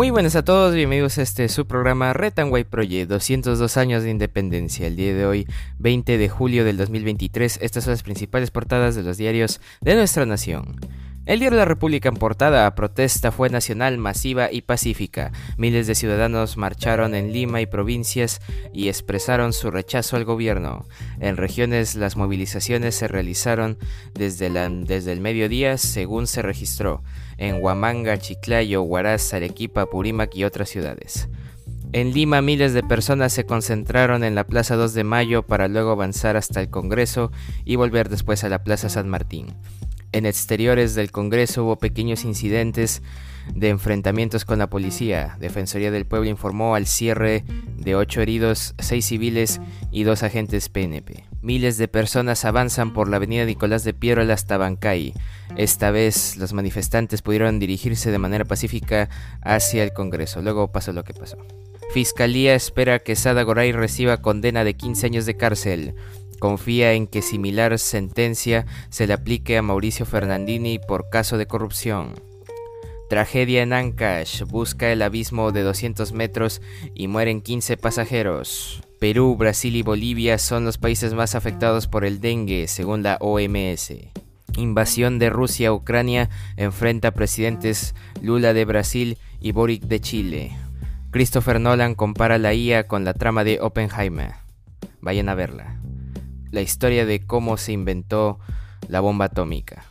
Muy buenas a todos, bienvenidos a este su programa White Project, 202 años de independencia. El día de hoy, 20 de julio del 2023, estas son las principales portadas de los diarios de nuestra nación. El diario La República en portada, protesta fue nacional, masiva y pacífica. Miles de ciudadanos marcharon en Lima y provincias y expresaron su rechazo al gobierno. En regiones las movilizaciones se realizaron desde, desde el mediodía según se registró, en Huamanga, Chiclayo, Huaraz, Arequipa, Purímac y otras ciudades. En Lima miles de personas se concentraron en la Plaza 2 de Mayo para luego avanzar hasta el Congreso y volver después a la Plaza San Martín. En exteriores del Congreso hubo pequeños incidentes de enfrentamientos con la policía. Defensoría del Pueblo informó al cierre de ocho heridos, seis civiles y dos agentes PNP. Miles de personas avanzan por la avenida Nicolás de Piero hasta Bancay. Esta vez los manifestantes pudieron dirigirse de manera pacífica hacia el Congreso. Luego pasó lo que pasó. Fiscalía espera que Sada Goray reciba condena de 15 años de cárcel confía en que similar sentencia se le aplique a Mauricio Fernandini por caso de corrupción. Tragedia en Ancash, busca el abismo de 200 metros y mueren 15 pasajeros. Perú, Brasil y Bolivia son los países más afectados por el dengue, según la OMS. Invasión de Rusia a Ucrania enfrenta a presidentes Lula de Brasil y Boric de Chile. Christopher Nolan compara la IA con la trama de Oppenheimer. Vayan a verla la historia de cómo se inventó la bomba atómica.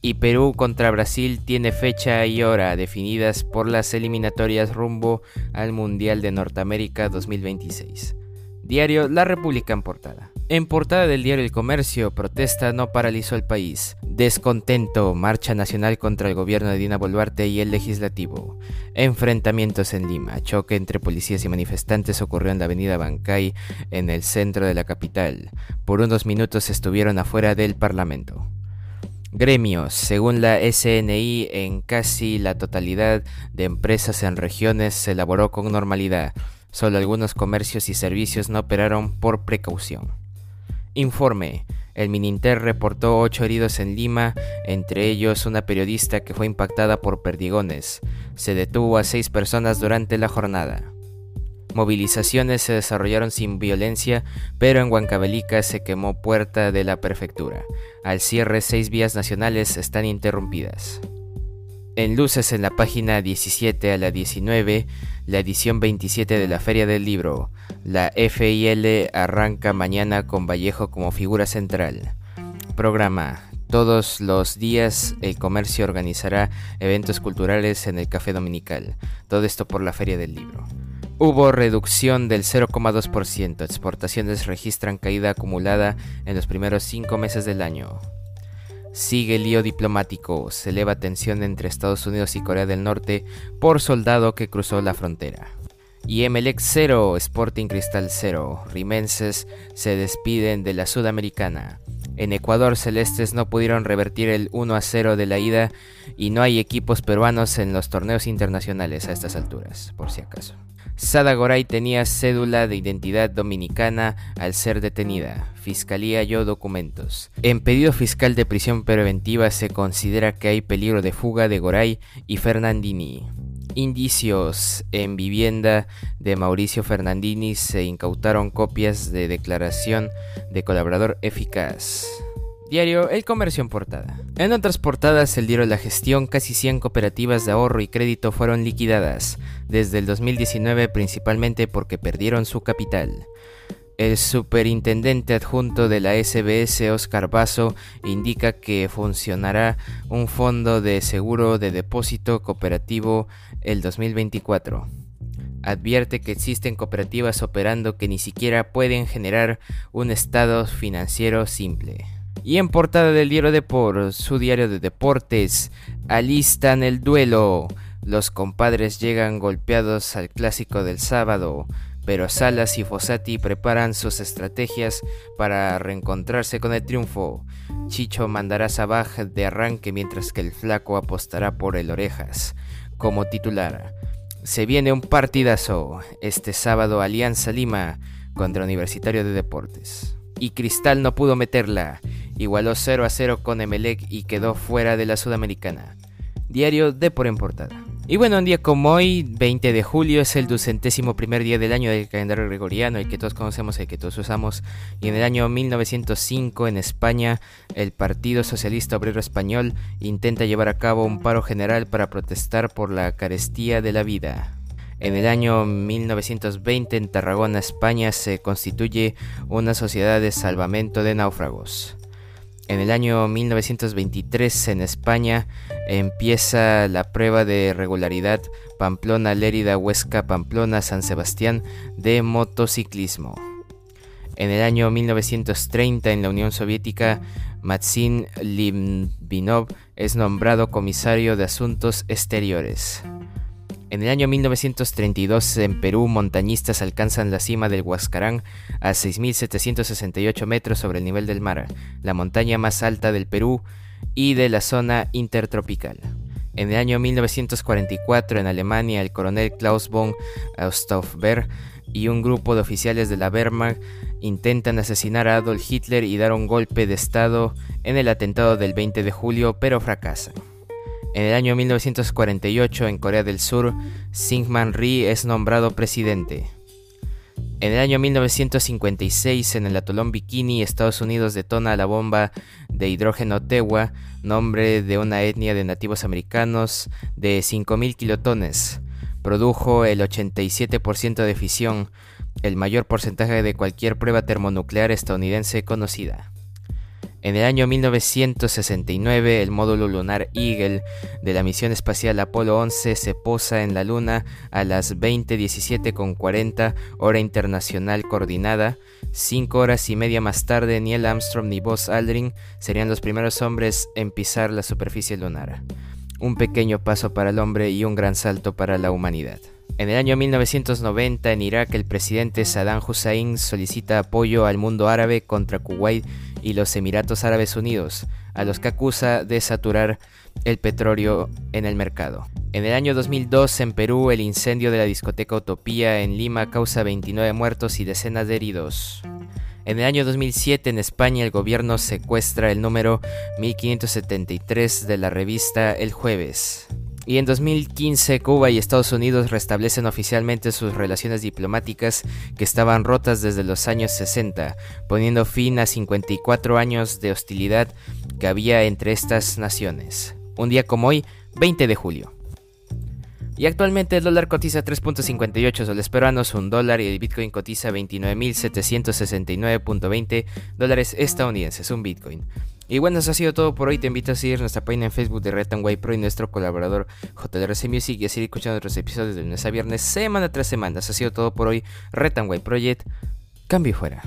Y Perú contra Brasil tiene fecha y hora definidas por las eliminatorias rumbo al Mundial de Norteamérica 2026. Diario La República en portada. En portada del diario El Comercio, protesta no paralizó el país. Descontento, marcha nacional contra el gobierno de Dina Boluarte y el legislativo. Enfrentamientos en Lima, choque entre policías y manifestantes ocurrió en la avenida Bancay, en el centro de la capital. Por unos minutos estuvieron afuera del Parlamento. Gremios. Según la SNI, en casi la totalidad de empresas en regiones se elaboró con normalidad. Solo algunos comercios y servicios no operaron por precaución. Informe. El Mininter reportó ocho heridos en Lima, entre ellos una periodista que fue impactada por perdigones. Se detuvo a seis personas durante la jornada. Movilizaciones se desarrollaron sin violencia, pero en Huancavelica se quemó puerta de la prefectura. Al cierre, seis vías nacionales están interrumpidas. En luces en la página 17 a la 19, la edición 27 de la Feria del Libro. La FIL arranca mañana con Vallejo como figura central. Programa. Todos los días el comercio organizará eventos culturales en el Café Dominical. Todo esto por la Feria del Libro. Hubo reducción del 0,2%. Exportaciones registran caída acumulada en los primeros cinco meses del año. Sigue el lío diplomático, se eleva tensión entre Estados Unidos y Corea del Norte por soldado que cruzó la frontera. Y Emelec 0, Sporting Cristal 0, Rimenses se despiden de la Sudamericana. En Ecuador Celestes no pudieron revertir el 1 a 0 de la ida y no hay equipos peruanos en los torneos internacionales a estas alturas, por si acaso. Sada Goray tenía cédula de identidad dominicana al ser detenida. Fiscalía halló documentos. En pedido fiscal de prisión preventiva se considera que hay peligro de fuga de Goray y Fernandini. Indicios. En vivienda de Mauricio Fernandini se incautaron copias de declaración de colaborador eficaz. Diario El Comercio en portada. En otras portadas, el diario La Gestión, casi 100 cooperativas de ahorro y crédito fueron liquidadas, desde el 2019 principalmente porque perdieron su capital. El superintendente adjunto de la SBS, Oscar Basso, indica que funcionará un fondo de seguro de depósito cooperativo el 2024. Advierte que existen cooperativas operando que ni siquiera pueden generar un estado financiero simple. Y en portada del diario Depor, su diario de deportes, alistan el duelo. Los compadres llegan golpeados al clásico del sábado, pero Salas y Fossati preparan sus estrategias para reencontrarse con el triunfo. Chicho mandará Sabaj de arranque mientras que el flaco apostará por el Orejas como titular. Se viene un partidazo este sábado Alianza Lima contra Universitario de Deportes. Y Cristal no pudo meterla, igualó 0 a 0 con Emelec y quedó fuera de la Sudamericana. Diario de por en portada. Y bueno, un día como hoy, 20 de julio, es el ducentésimo primer día del año del calendario gregoriano, el que todos conocemos, el que todos usamos. Y en el año 1905, en España, el Partido Socialista Obrero Español intenta llevar a cabo un paro general para protestar por la carestía de la vida. En el año 1920, en Tarragona, España, se constituye una sociedad de salvamento de náufragos. En el año 1923 en España empieza la prueba de regularidad Pamplona, Lérida, Huesca, Pamplona, San Sebastián de motociclismo. En el año 1930 en la Unión Soviética, Maxim Limbinov es nombrado comisario de Asuntos Exteriores. En el año 1932 en Perú montañistas alcanzan la cima del Huascarán a 6.768 metros sobre el nivel del mar, la montaña más alta del Perú y de la zona intertropical. En el año 1944 en Alemania el coronel Klaus von Stauffenberg y un grupo de oficiales de la Wehrmacht intentan asesinar a Adolf Hitler y dar un golpe de estado en el atentado del 20 de julio, pero fracasan. En el año 1948, en Corea del Sur, Syngman Rhee es nombrado presidente. En el año 1956, en el atolón Bikini, Estados Unidos detona la bomba de hidrógeno Tewa, nombre de una etnia de nativos americanos, de 5.000 kilotones. Produjo el 87% de fisión, el mayor porcentaje de cualquier prueba termonuclear estadounidense conocida. En el año 1969, el módulo lunar Eagle de la misión espacial Apolo 11 se posa en la Luna a las 20:17:40 hora internacional coordinada. Cinco horas y media más tarde, Neil Armstrong y Buzz Aldrin serían los primeros hombres en pisar la superficie lunar. Un pequeño paso para el hombre y un gran salto para la humanidad. En el año 1990 en Irak el presidente Saddam Hussein solicita apoyo al mundo árabe contra Kuwait y los Emiratos Árabes Unidos, a los que acusa de saturar el petróleo en el mercado. En el año 2002 en Perú el incendio de la discoteca Utopía en Lima causa 29 muertos y decenas de heridos. En el año 2007 en España el gobierno secuestra el número 1573 de la revista El Jueves. Y en 2015 Cuba y Estados Unidos restablecen oficialmente sus relaciones diplomáticas que estaban rotas desde los años 60, poniendo fin a 54 años de hostilidad que había entre estas naciones. Un día como hoy, 20 de julio. Y actualmente el dólar cotiza 3.58 soles peruanos, un dólar y el Bitcoin cotiza 29.769.20 dólares estadounidenses, un Bitcoin. Y bueno, eso ha sido todo por hoy. Te invito a seguir nuestra página en Facebook de Red Pro y nuestro colaborador JRC Music y a seguir escuchando otros episodios de lunes a viernes, semana tras semana. Eso ha sido todo por hoy. Red Project, cambio fuera.